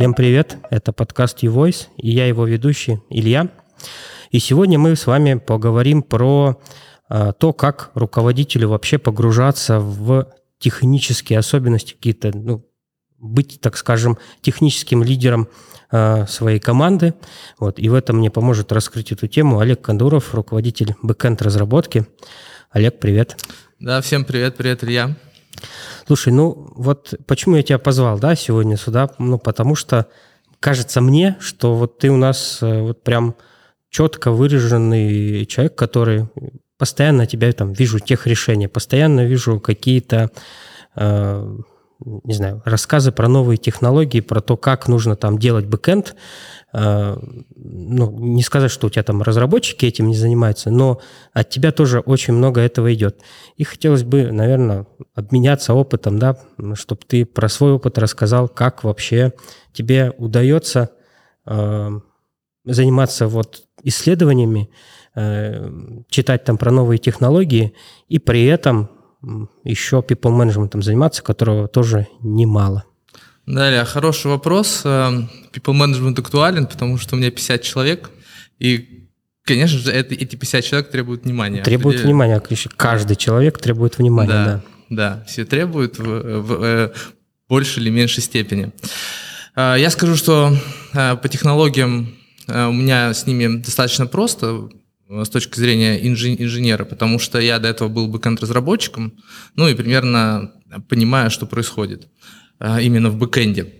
Всем привет, это подкаст YouVoice, и я его ведущий Илья. И сегодня мы с вами поговорим про э, то, как руководителю вообще погружаться в технические особенности какие-то, ну, быть, так скажем, техническим лидером э, своей команды. Вот. И в этом мне поможет раскрыть эту тему Олег Кондуров, руководитель бэкэнд разработки. Олег, привет. Да, всем привет, привет, Илья. Слушай, ну вот почему я тебя позвал, да, сегодня сюда? Ну, потому что кажется мне, что вот ты у нас э, вот прям четко выраженный человек, который постоянно тебя там вижу тех решения, постоянно вижу какие-то э, не знаю, рассказы про новые технологии, про то, как нужно там делать бэкэнд. Э, ну, не сказать, что у тебя там разработчики этим не занимаются, но от тебя тоже очень много этого идет. И хотелось бы, наверное, обменяться опытом, да, чтобы ты про свой опыт рассказал, как вообще тебе удается э, заниматься вот исследованиями, э, читать там про новые технологии и при этом еще people management заниматься, которого тоже немало? Далее, хороший вопрос. Э, people management актуален, потому что у меня 50 человек, и, конечно же, это, эти 50 человек требуют внимания. Требуют Где... внимания, каждый человек требует внимания, да. Да, да все требуют в, в, в э, большей или меньшей степени. Э, я скажу, что по технологиям у меня с ними достаточно просто. Э, с точки зрения инженера, потому что я до этого был бэкэнд-разработчиком, ну и примерно понимаю, что происходит именно в бэкэнде.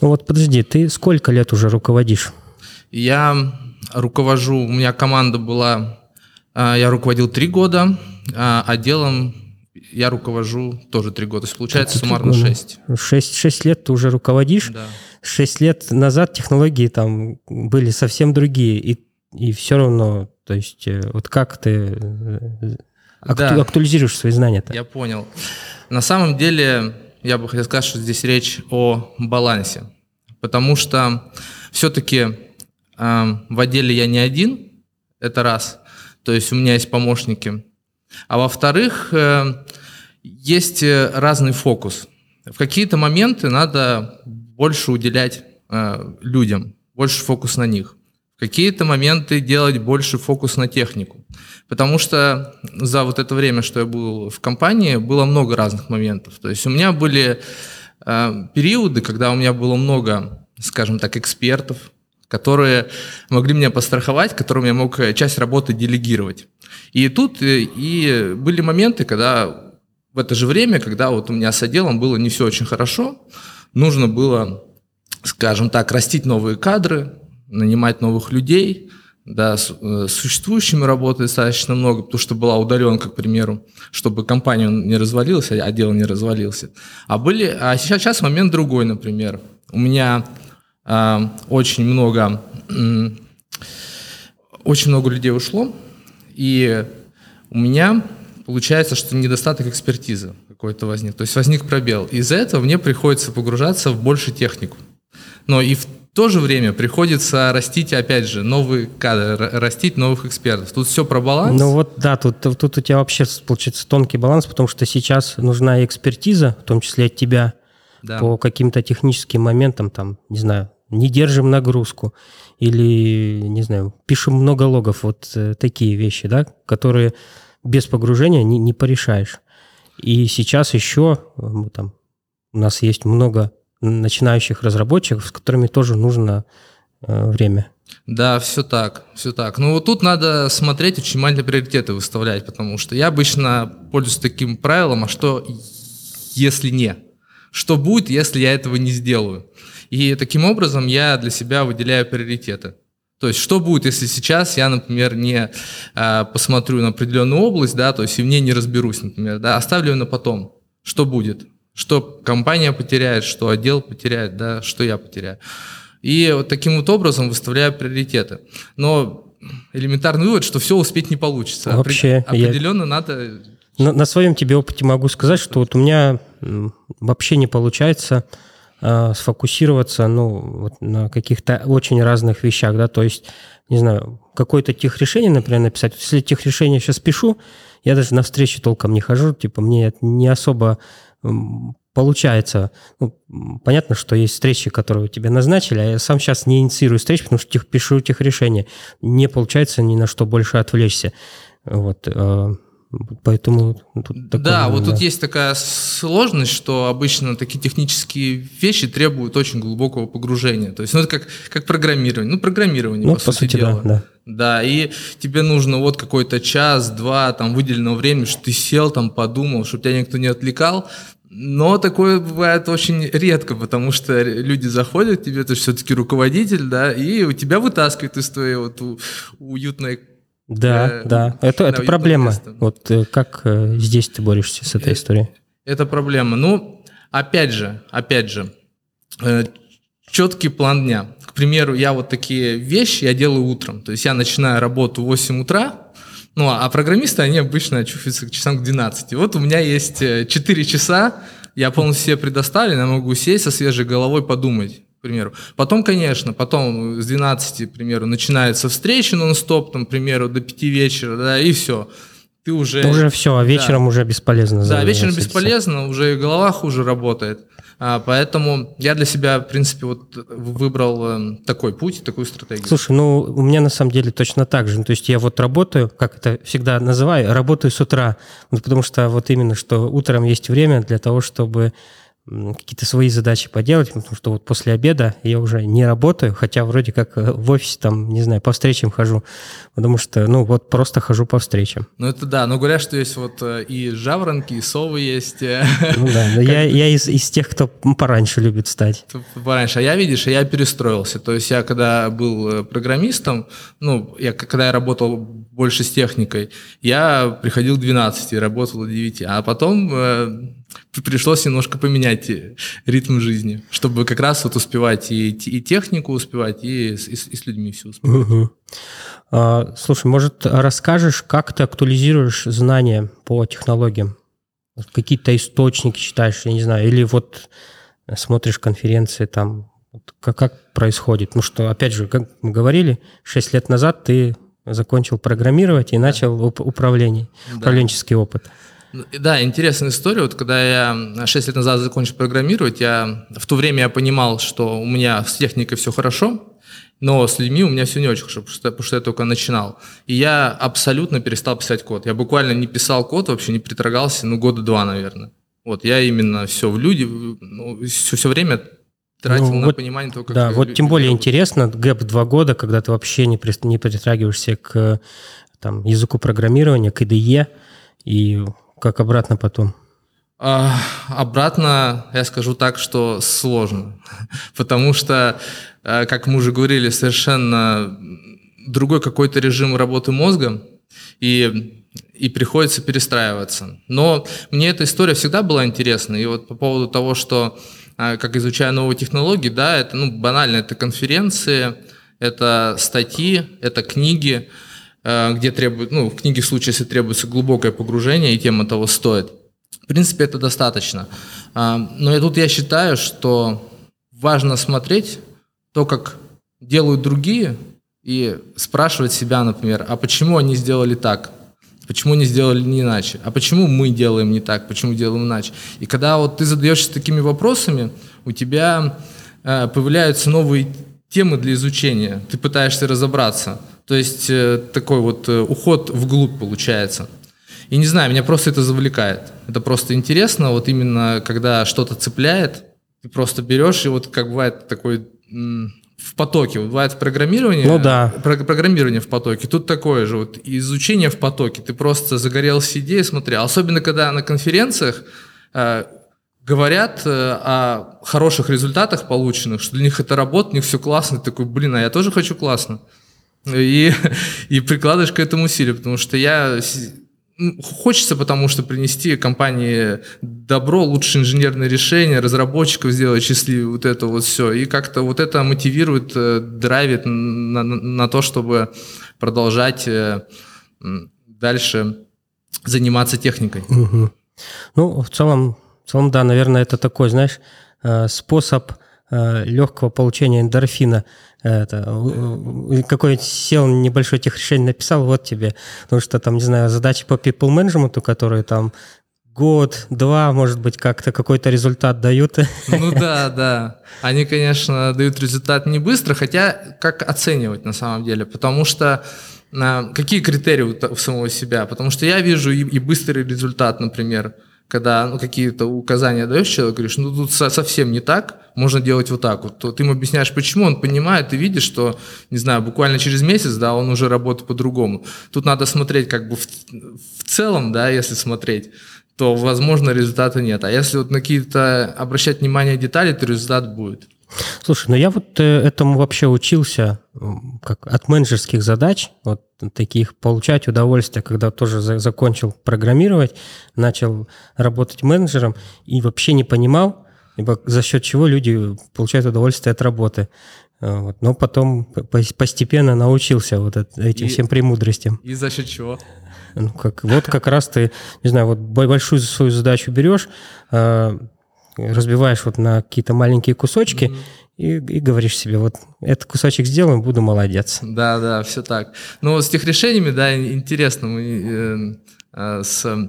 Ну вот подожди, ты сколько лет уже руководишь? Я руковожу, у меня команда была, э, я руководил три года, а отделом я руковожу тоже три года. То есть получается суммарно шесть. Шесть, шесть лет ты уже руководишь. Да. Шесть лет назад технологии там были совсем другие, и, и все равно то есть э, вот как ты э, акту- да, актуализируешь свои знания-то? Я понял. На самом деле я бы хотел сказать, что здесь речь о балансе, потому что все-таки э, в отделе я не один, это раз, то есть у меня есть помощники, а во-вторых, э, есть разный фокус. В какие-то моменты надо больше уделять э, людям, больше фокус на них какие-то моменты делать больше фокус на технику. Потому что за вот это время, что я был в компании, было много разных моментов. То есть у меня были э, периоды, когда у меня было много, скажем так, экспертов, которые могли меня постраховать, которым я мог часть работы делегировать. И тут э, и были моменты, когда в это же время, когда вот у меня с отделом было не все очень хорошо, нужно было, скажем так, растить новые кадры, нанимать новых людей, да, э, с существующими работы достаточно много, потому что была удаленка, к примеру, чтобы компания не развалилась, а отдел не развалился. А были, а сейчас, сейчас момент другой, например. У меня э, очень много, э, очень много людей ушло, и у меня получается, что недостаток экспертизы какой-то возник. То есть возник пробел. Из-за этого мне приходится погружаться в больше технику. Но и в в то же время приходится растить, опять же, новые кадры, растить новых экспертов. Тут все про баланс. Ну вот да, тут, тут у тебя вообще получается тонкий баланс, потому что сейчас нужна экспертиза, в том числе от тебя, да. по каким-то техническим моментам, там, не знаю, не держим нагрузку или, не знаю, пишем много логов, вот э, такие вещи, да, которые без погружения не, не порешаешь. И сейчас еще э, там, у нас есть много начинающих разработчиков, с которыми тоже нужно э, время. Да, все так, все так. Ну вот тут надо смотреть, очень маленькие приоритеты выставлять, потому что я обычно пользуюсь таким правилом, а что если не? Что будет, если я этого не сделаю? И таким образом я для себя выделяю приоритеты. То есть, что будет, если сейчас я, например, не э, посмотрю на определенную область, да, то есть и в ней не разберусь, например, да, оставлю ее на потом. Что будет? Что компания потеряет, что отдел потеряет, да, что я потеряю. И вот таким вот образом выставляю приоритеты. Но элементарный вывод, что все успеть не получится. Вообще, Определенно я... надо... На, на своем тебе опыте могу сказать, что вот у меня вообще не получается э, сфокусироваться ну, вот на каких-то очень разных вещах, да, то есть, не знаю, какое-то тех решение, например, написать. Если тех решение сейчас пишу, я даже на встречи толком не хожу, типа мне не особо получается, ну, понятно, что есть встречи, которые тебе назначили, а я сам сейчас не инициирую встречи, потому что тех, пишу тех решения. Не получается ни на что больше отвлечься. Вот. Поэтому тут такое, да, вот тут есть такая сложность, что обычно такие технические вещи требуют очень глубокого погружения. То есть, ну это как как программирование, ну программирование ну, по, по сути, сути дела. Да, да. Да, и тебе нужно вот какой-то час, два там выделенного времени, что ты сел там, подумал, чтобы тебя никто не отвлекал. Но такое бывает очень редко, потому что люди заходят к тебе, ты все-таки руководитель, да, и у тебя вытаскивают из твоей вот уютной да, э, да. Это, это проблема. Вот э, как э, здесь ты борешься с этой э, историей? Это проблема. Ну, опять же, опять же, э, четкий план дня. К примеру, я вот такие вещи я делаю утром. То есть я начинаю работу в 8 утра, ну, а программисты, они обычно чувствуются к часам к 12. Вот у меня есть 4 э, часа, я полностью себе предоставлен, я могу сесть со свежей головой подумать к примеру. Потом, конечно, потом с 12, к примеру, начинается встреча нон-стоп, там, к примеру, до 5 вечера, да, и все. Ты уже... Уже все, а вечером да. уже бесполезно. Да, вечером бесполезно, уже и голова хуже работает. А, поэтому я для себя, в принципе, вот выбрал э, такой путь, такую стратегию. Слушай, ну у меня на самом деле точно так же. Ну, то есть я вот работаю, как это всегда называю, работаю с утра. Вот потому что вот именно, что утром есть время для того, чтобы какие-то свои задачи поделать, потому что вот после обеда я уже не работаю, хотя вроде как э, в офисе там, не знаю, по встречам хожу, потому что, ну, вот просто хожу по встречам. Ну, это да, но говорят, что есть вот э, и жаворонки, и совы есть. Э, ну да, но я, я из, из тех, кто пораньше любит стать. Пораньше, а я, видишь, я перестроился, то есть я когда был программистом, ну, я, когда я работал больше с техникой, я приходил к 12 и работал до 9, а потом пришлось немножко поменять ритм жизни, чтобы как раз вот успевать и, и технику успевать, и, и, и с людьми все успевать. Угу. А, слушай, может, расскажешь, как ты актуализируешь знания по технологиям? Какие-то источники читаешь, я не знаю, или вот смотришь конференции там, как, как происходит? Ну что, опять же, как мы говорили, 6 лет назад ты закончил программировать и начал уп- управление, да. управленческий опыт. Да, интересная история. Вот когда я 6 лет назад закончил программировать, я в то время я понимал, что у меня с техникой все хорошо, но с людьми у меня все не очень хорошо, потому что, потому что я только начинал. И я абсолютно перестал писать код. Я буквально не писал код, вообще не притрагался, ну, года два, наверное. Вот, я именно все в люди, ну, все, все время тратил ну, на вот, понимание того, как... Да, вот тем более интересно, гэп два года, когда ты вообще не, при, не притрагиваешься к там, языку программирования, к IDE, и как обратно потом? А, обратно я скажу так, что сложно, потому что, э, как мы уже говорили, совершенно другой какой-то режим работы мозга, и, и приходится перестраиваться. Но мне эта история всегда была интересна, и вот по поводу того, что э, как изучаю новые технологии, да, это ну, банально, это конференции, это статьи, это книги, где требует, ну, в книге в случае, если требуется глубокое погружение, и тема того стоит. В принципе, это достаточно. А, но и тут я считаю, что важно смотреть то, как делают другие, и спрашивать себя, например, а почему они сделали так? Почему не сделали не иначе? А почему мы делаем не так? Почему делаем иначе? И когда вот ты задаешься такими вопросами, у тебя э, появляются новые темы для изучения. Ты пытаешься разобраться – то есть э, такой вот э, уход вглубь получается. И не знаю, меня просто это завлекает. Это просто интересно, вот именно когда что-то цепляет, ты просто берешь и вот как бывает такой в потоке. Бывает программирование. Ну да. Про программирование в потоке. Тут такое же. Вот изучение в потоке. Ты просто загорелся идеей, смотрел. Особенно, когда на конференциях э, говорят э, о хороших результатах полученных, что для них это работает, у них все классно. Ты такой, блин, а я тоже хочу классно и, и прикладываешь к этому усилия, потому что я хочется, потому что принести компании добро, лучшее инженерное решение, разработчиков сделать счастливее, вот это вот все. И как-то вот это мотивирует, э, драйвит на, на то, чтобы продолжать э, дальше заниматься техникой. Угу. Ну, в целом, в целом, да, наверное, это такой, знаешь, э, способ легкого получения эндорфина – это, какой-нибудь сел небольшой тех решение написал, вот тебе. Потому что там, не знаю, задачи по people management, которые там год, два, может быть, как-то какой-то результат дают. Ну да, да. Они, конечно, дают результат не быстро, хотя как оценивать на самом деле? Потому что какие критерии у самого себя? Потому что я вижу и, и быстрый результат, например, когда ну, какие-то указания даешь человеку, говоришь, ну тут совсем не так, можно делать вот так вот, то ты ему объясняешь, почему, он понимает, ты видишь, что, не знаю, буквально через месяц, да, он уже работает по-другому. Тут надо смотреть как бы в, в целом, да, если смотреть, то, возможно, результата нет. А если вот на какие-то обращать внимание детали, то результат будет. Слушай, ну я вот э, этому вообще учился как от менеджерских задач, вот таких получать удовольствие, когда тоже за, закончил программировать, начал работать менеджером и вообще не понимал, за счет чего люди получают удовольствие от работы. Э, вот. Но потом постепенно научился вот этим и, всем премудростям. И за счет чего? Ну, как, вот как раз ты, не знаю, вот большую свою задачу берешь, э, разбиваешь вот на какие-то маленькие кусочки mm-hmm. и, и говоришь себе, вот этот кусочек сделаем, буду молодец. Да, да, все так. Ну, с тех решениями, да, интересно, мы э, э, с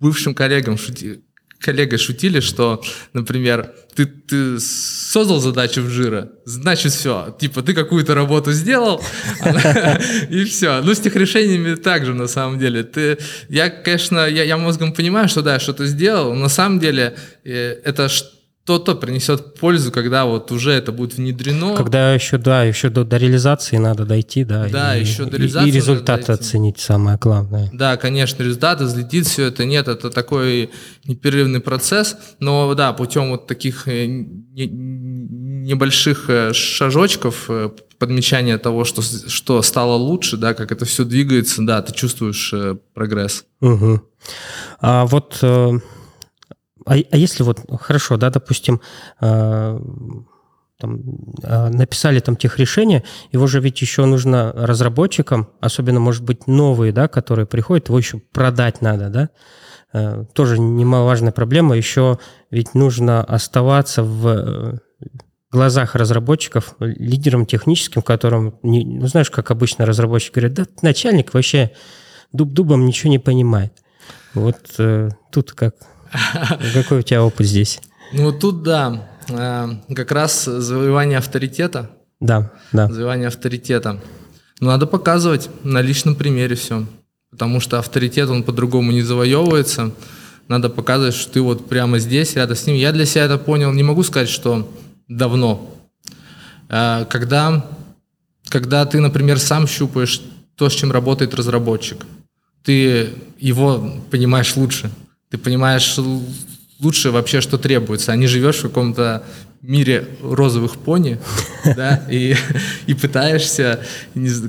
бывшим коллегом шути, коллегой шутили, что, например, ты, ты создал задачу в жира, значит все, типа ты какую-то работу сделал, и все. Ну, с тех решениями также, на самом деле. Ты, я, конечно, я, я мозгом понимаю, что да, что ты сделал, на самом деле э, это то-то принесет пользу, когда вот уже это будет внедрено. Когда еще, да, еще до, до реализации надо дойти, да. Да, и, еще до реализации. И, и результаты оценить самое главное. Да, конечно, результаты, взлетит все это. Нет, это такой непрерывный процесс, но да, путем вот таких э, не, небольших э, шажочков, э, подмечания того, что, что стало лучше, да, как это все двигается, да, ты чувствуешь прогресс. Угу. А вот а, а если вот, хорошо, да, допустим, э, там, э, написали там тех решения, его же ведь еще нужно разработчикам, особенно, может быть, новые, да, которые приходят, его еще продать надо, да, э, тоже немаловажная проблема, еще ведь нужно оставаться в глазах разработчиков лидером техническим, которым, не, ну, знаешь, как обычно разработчик говорит, да, начальник вообще дуб-дубом ничего не понимает. Вот э, тут как какой у тебя опыт здесь? Ну, тут, да, э, как раз завоевание авторитета. Да, да. Завоевание авторитета. Но надо показывать на личном примере все. Потому что авторитет, он по-другому не завоевывается. Надо показывать, что ты вот прямо здесь, рядом с ним. Я для себя это понял, не могу сказать, что давно. Э, когда, когда ты, например, сам щупаешь то, с чем работает разработчик, ты его понимаешь лучше – ты понимаешь лучше вообще, что требуется, а не живешь в каком-то мире розовых пони, да, и, и пытаешься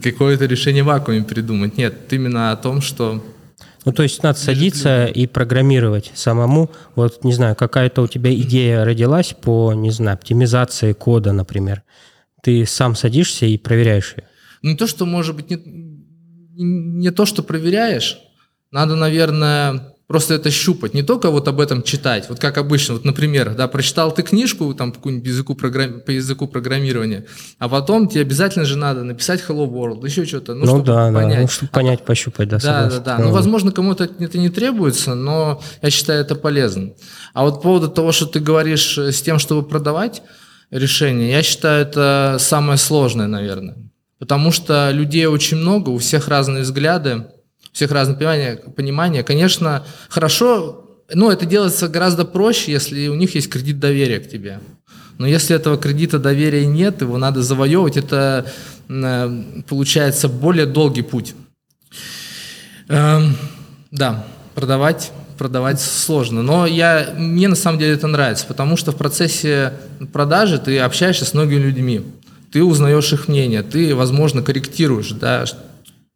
какое-то решение в вакууме придумать. Нет, именно о том, что ну, то есть надо садиться и программировать самому. Вот, не знаю, какая-то у тебя идея родилась по, не знаю, оптимизации кода, например. Ты сам садишься и проверяешь ее. Ну, то, что, может быть, не, не то, что проверяешь, надо, наверное, Просто это щупать, не только вот об этом читать. Вот как обычно, вот, например, да, прочитал ты книжку там по языку, программ... по языку программирования, а потом тебе обязательно же надо написать Hello World, еще что-то. Ну, ну да, понять. да, ну, чтобы понять, пощупать, да. Да, да, да. Ну, возможно, кому-то это не требуется, но я считаю это полезным. А вот по поводу того, что ты говоришь э, с тем, чтобы продавать решение, я считаю это самое сложное, наверное. Потому что людей очень много, у всех разные взгляды, всех разное понимание, понимание. Конечно, хорошо, но это делается гораздо проще, если у них есть кредит доверия к тебе. Но если этого кредита доверия нет, его надо завоевывать, это э, получается более долгий путь. Эм, да, продавать продавать сложно. Но я, мне на самом деле это нравится, потому что в процессе продажи ты общаешься с многими людьми, ты узнаешь их мнение, ты, возможно, корректируешь да,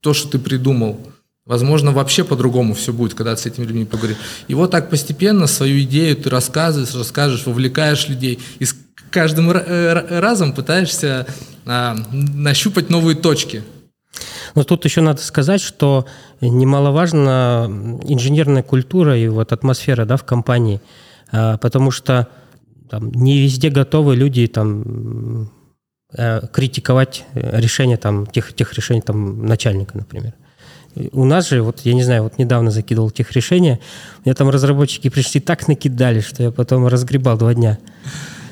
то, что ты придумал. Возможно, вообще по-другому все будет, когда ты с этими людьми поговоришь. И вот так постепенно свою идею ты рассказываешь, расскажешь, вовлекаешь людей. И с каждым э, разом пытаешься а, нащупать новые точки. Но тут еще надо сказать, что немаловажна инженерная культура и вот атмосфера да, в компании, а, потому что там, не везде готовы люди там, э, критиковать решения там, тех, тех решений там, начальника, например. У нас же, вот я не знаю, вот недавно закидывал тех решения, у меня там разработчики пришли так накидали, что я потом разгребал два дня.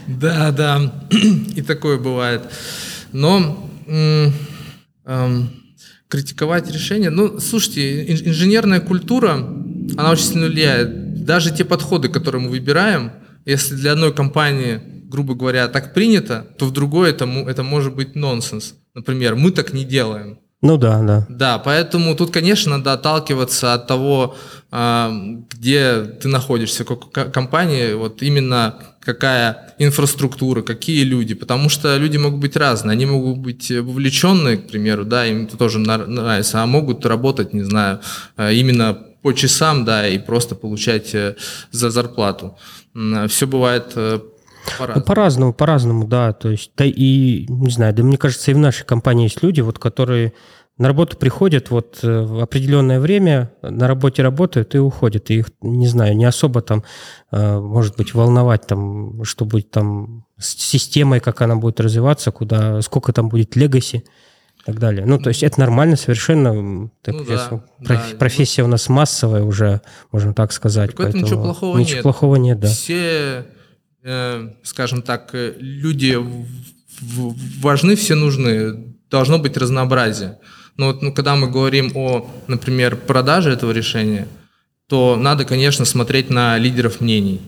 Да, да, и такое бывает. Но эм, критиковать решение, ну, слушайте, инженерная культура, она очень сильно влияет. Даже те подходы, которые мы выбираем, если для одной компании, грубо говоря, так принято, то в другой это, это может быть нонсенс. Например, мы так не делаем. Ну да, да. Да, поэтому тут, конечно, надо отталкиваться от того, а, где ты находишься, как компании, вот именно какая инфраструктура, какие люди, потому что люди могут быть разные, они могут быть вовлеченные, к примеру, да, им это тоже нравится, а могут работать, не знаю, а, именно по часам, да, и просто получать э, за зарплату. Все бывает э, по-разному. Ну, по-разному, по-разному, да. То есть, да и, не знаю, да мне кажется, и в нашей компании есть люди, вот, которые на работу приходят вот э, в определенное время, на работе работают и уходят. И их, не знаю, не особо там, э, может быть, волновать там, что будет там с системой, как она будет развиваться, куда, сколько там будет легаси и так далее. Ну, то есть это нормально совершенно. Так, ну, да, да. Профессия у нас массовая уже, можно так сказать. Поэтому ничего плохого ничего нет. плохого нет, да. Все, скажем так, э, люди важны, все нужны. Должно быть разнообразие. Но вот, ну, когда мы говорим о, например, продаже этого решения, то надо, конечно, смотреть на лидеров мнений.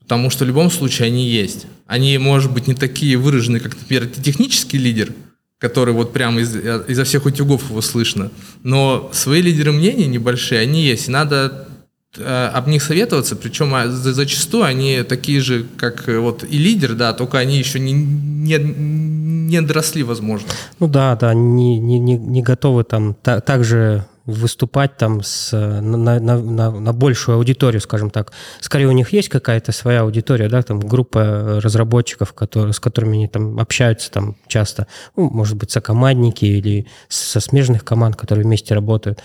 Потому что в любом случае они есть. Они, может быть, не такие выраженные, как, например, технический лидер, который вот прямо из, изо всех утюгов его слышно. Но свои лидеры мнений небольшие, они есть. И надо э, об них советоваться, причем а, зачастую они такие же, как э, вот и лидер, да, только они еще не, не, не доросли, возможно. Ну да, да, не, не, не, не готовы там та, также выступать там с, на, на, на, на большую аудиторию, скажем так. Скорее у них есть какая-то своя аудитория, да, там группа разработчиков, которые, с которыми они там общаются там часто, ну, может быть, сокомандники или со смежных команд, которые вместе работают.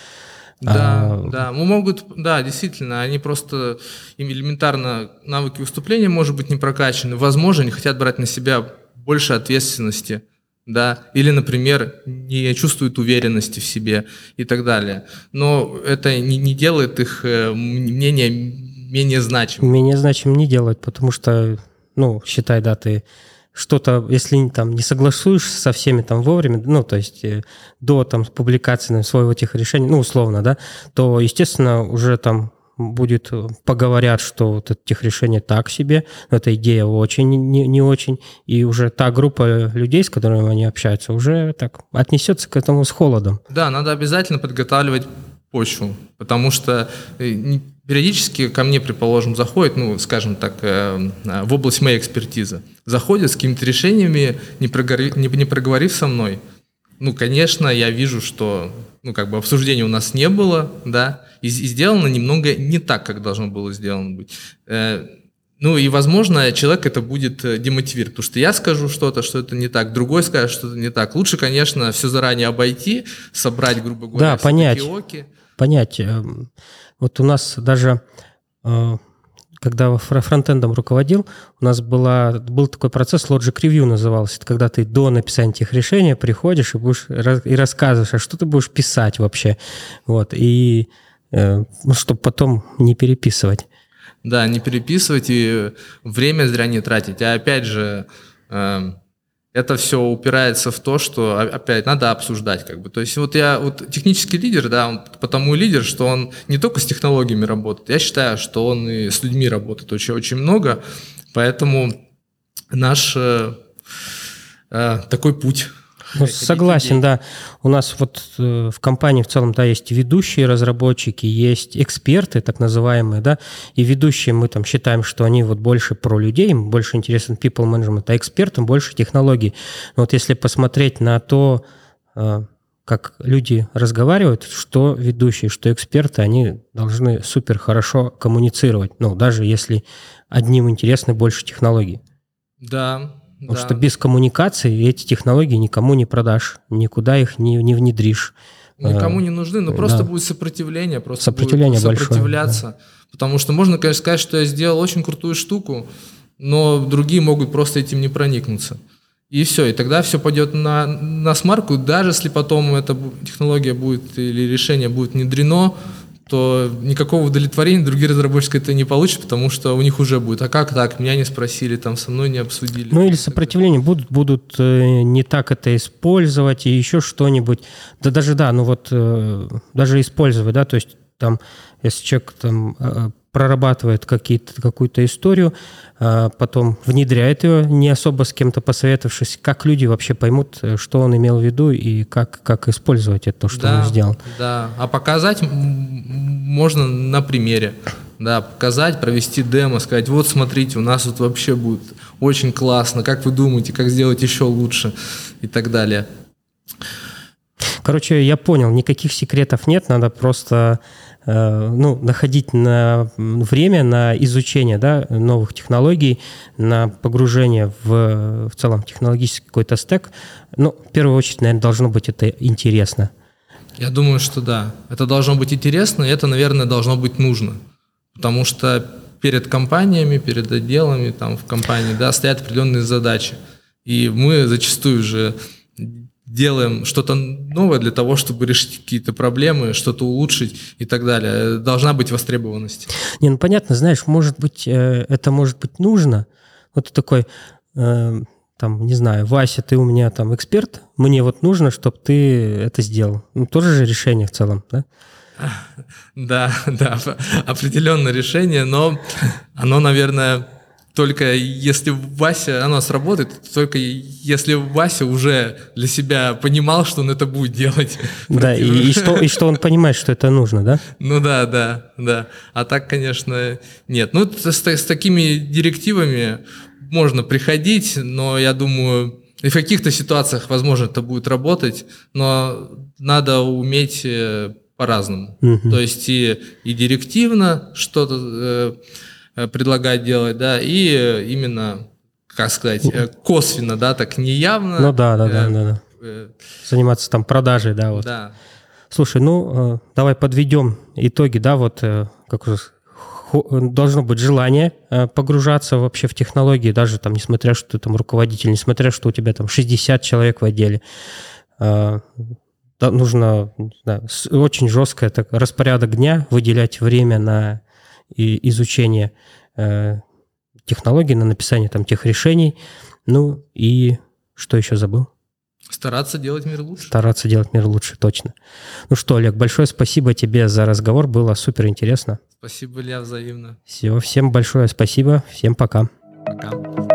Да, а... да, мы могут, да, действительно, они просто им элементарно навыки выступления, может быть, не прокачаны, возможно, они хотят брать на себя больше ответственности, да, или, например, не чувствуют уверенности в себе и так далее. Но это не, не делает их э, мнение менее значимым. Менее значимым не делает, потому что, ну, считай, да, ты что-то, если там не согласуешься со всеми там вовремя, ну, то есть э, до там публикации своего тех решений, ну, условно, да, то, естественно, уже там будет, э, поговорят, что вот это техрешение так себе, эта идея очень не, не очень, и уже та группа людей, с которыми они общаются, уже так отнесется к этому с холодом. Да, надо обязательно подготавливать почву, потому что э, периодически ко мне, предположим, заходит, ну, скажем так, э, в область моей экспертизы, заходят с какими-то решениями, не, проговорив, не, не проговорив со мной. Ну, конечно, я вижу, что ну, как бы обсуждения у нас не было, да, и, и сделано немного не так, как должно было сделано быть. Э, ну и, возможно, человек это будет демотивировать, потому что я скажу что-то, что это не так, другой скажет, что это не так. Лучше, конечно, все заранее обойти, собрать, грубо говоря, да, понять, оки. Понять. Эм, вот у нас даже э, когда фронтендом руководил, у нас была, был такой процесс, Logic Review назывался. Это когда ты до написания этих решений приходишь и, будешь, и рассказываешь, а что ты будешь писать вообще. Вот. И э, ну, чтобы потом не переписывать. Да, не переписывать и время зря не тратить. А опять же, э, это все упирается в то, что опять надо обсуждать, как бы. То есть вот я вот технический лидер, да, он потому и лидер, что он не только с технологиями работает. Я считаю, что он и с людьми работает очень очень много, поэтому наш э, э, такой путь ну, согласен, да. У нас вот э, в компании в целом, да, есть ведущие разработчики, есть эксперты, так называемые, да, и ведущие мы там считаем, что они вот больше про людей, им больше интересен people management, а экспертам больше технологий. Но вот если посмотреть на то, э, как люди разговаривают, что ведущие, что эксперты, они должны супер хорошо коммуницировать, ну, даже если одним интересны больше технологий. Да, Потому да. что без коммуникации эти технологии никому не продашь, никуда их не, не внедришь. Никому не нужны, но просто да. будет сопротивление, просто сопротивление будет сопротивляться. Большое, да. Потому что можно, конечно, сказать, что я сделал очень крутую штуку, но другие могут просто этим не проникнуться. И И все, и тогда все пойдет на, на смарку, даже если потом эта технология будет или решение будет внедрено, то никакого удовлетворения другие разработчики это не получат, потому что у них уже будет. А как так? Меня не спросили, там со мной не обсудили. Ну или сопротивление будут, будут э, не так это использовать и еще что-нибудь. Да даже да, ну вот э, даже использовать, да, то есть там, если человек там э, прорабатывает какую-то историю, а потом внедряет ее, не особо с кем-то посоветовавшись, как люди вообще поймут, что он имел в виду и как, как использовать это, то, что да, он сделал. Да, а показать можно на примере. Да, показать, провести демо, сказать, вот смотрите, у нас тут вообще будет очень классно, как вы думаете, как сделать еще лучше и так далее. Короче, я понял, никаких секретов нет, надо просто Э, ну, находить на время на изучение да, новых технологий, на погружение в, в целом технологический какой-то стек, ну, в первую очередь, наверное, должно быть это интересно. Я думаю, что да. Это должно быть интересно, и это, наверное, должно быть нужно. Потому что перед компаниями, перед отделами там, в компании да, стоят определенные задачи. И мы зачастую же делаем что-то новое для того, чтобы решить какие-то проблемы, что-то улучшить и так далее. Должна быть востребованность. Не, ну понятно, знаешь, может быть, э, это может быть нужно. Вот ты такой, э, там, не знаю, Вася, ты у меня там эксперт, мне вот нужно, чтобы ты это сделал. Ну, тоже же решение в целом, да? Да, да, определенное решение, но оно, наверное, только если Вася, оно сработает, только если Вася уже для себя понимал, что он это будет делать. Да, и, и, что, и что он понимает, что это нужно, да? Ну да, да, да. А так, конечно, нет. Ну, с, с такими директивами можно приходить, но я думаю, и в каких-то ситуациях, возможно, это будет работать, но надо уметь э, по-разному. Угу. То есть и, и директивно что-то... Э, Э, предлагать делать, да, и э, именно, как сказать, э, косвенно, да, так неявно. Ну да, да, да, да, да. Заниматься там продажей, да, вот. Да. Слушай, ну давай подведем итоги, да, вот как уже должно быть желание погружаться вообще в технологии, даже там, несмотря, что ты там руководитель, несмотря, что у тебя там 60 человек в отделе. Нужно да, очень жесткое так, распорядок дня, выделять время на и изучение э, технологий, на написание там тех решений. Ну и что еще забыл? Стараться делать мир лучше. Стараться делать мир лучше, точно. Ну что, Олег, большое спасибо тебе за разговор, было супер интересно. Спасибо, Илья, взаимно. Все, всем большое спасибо, всем пока. Пока.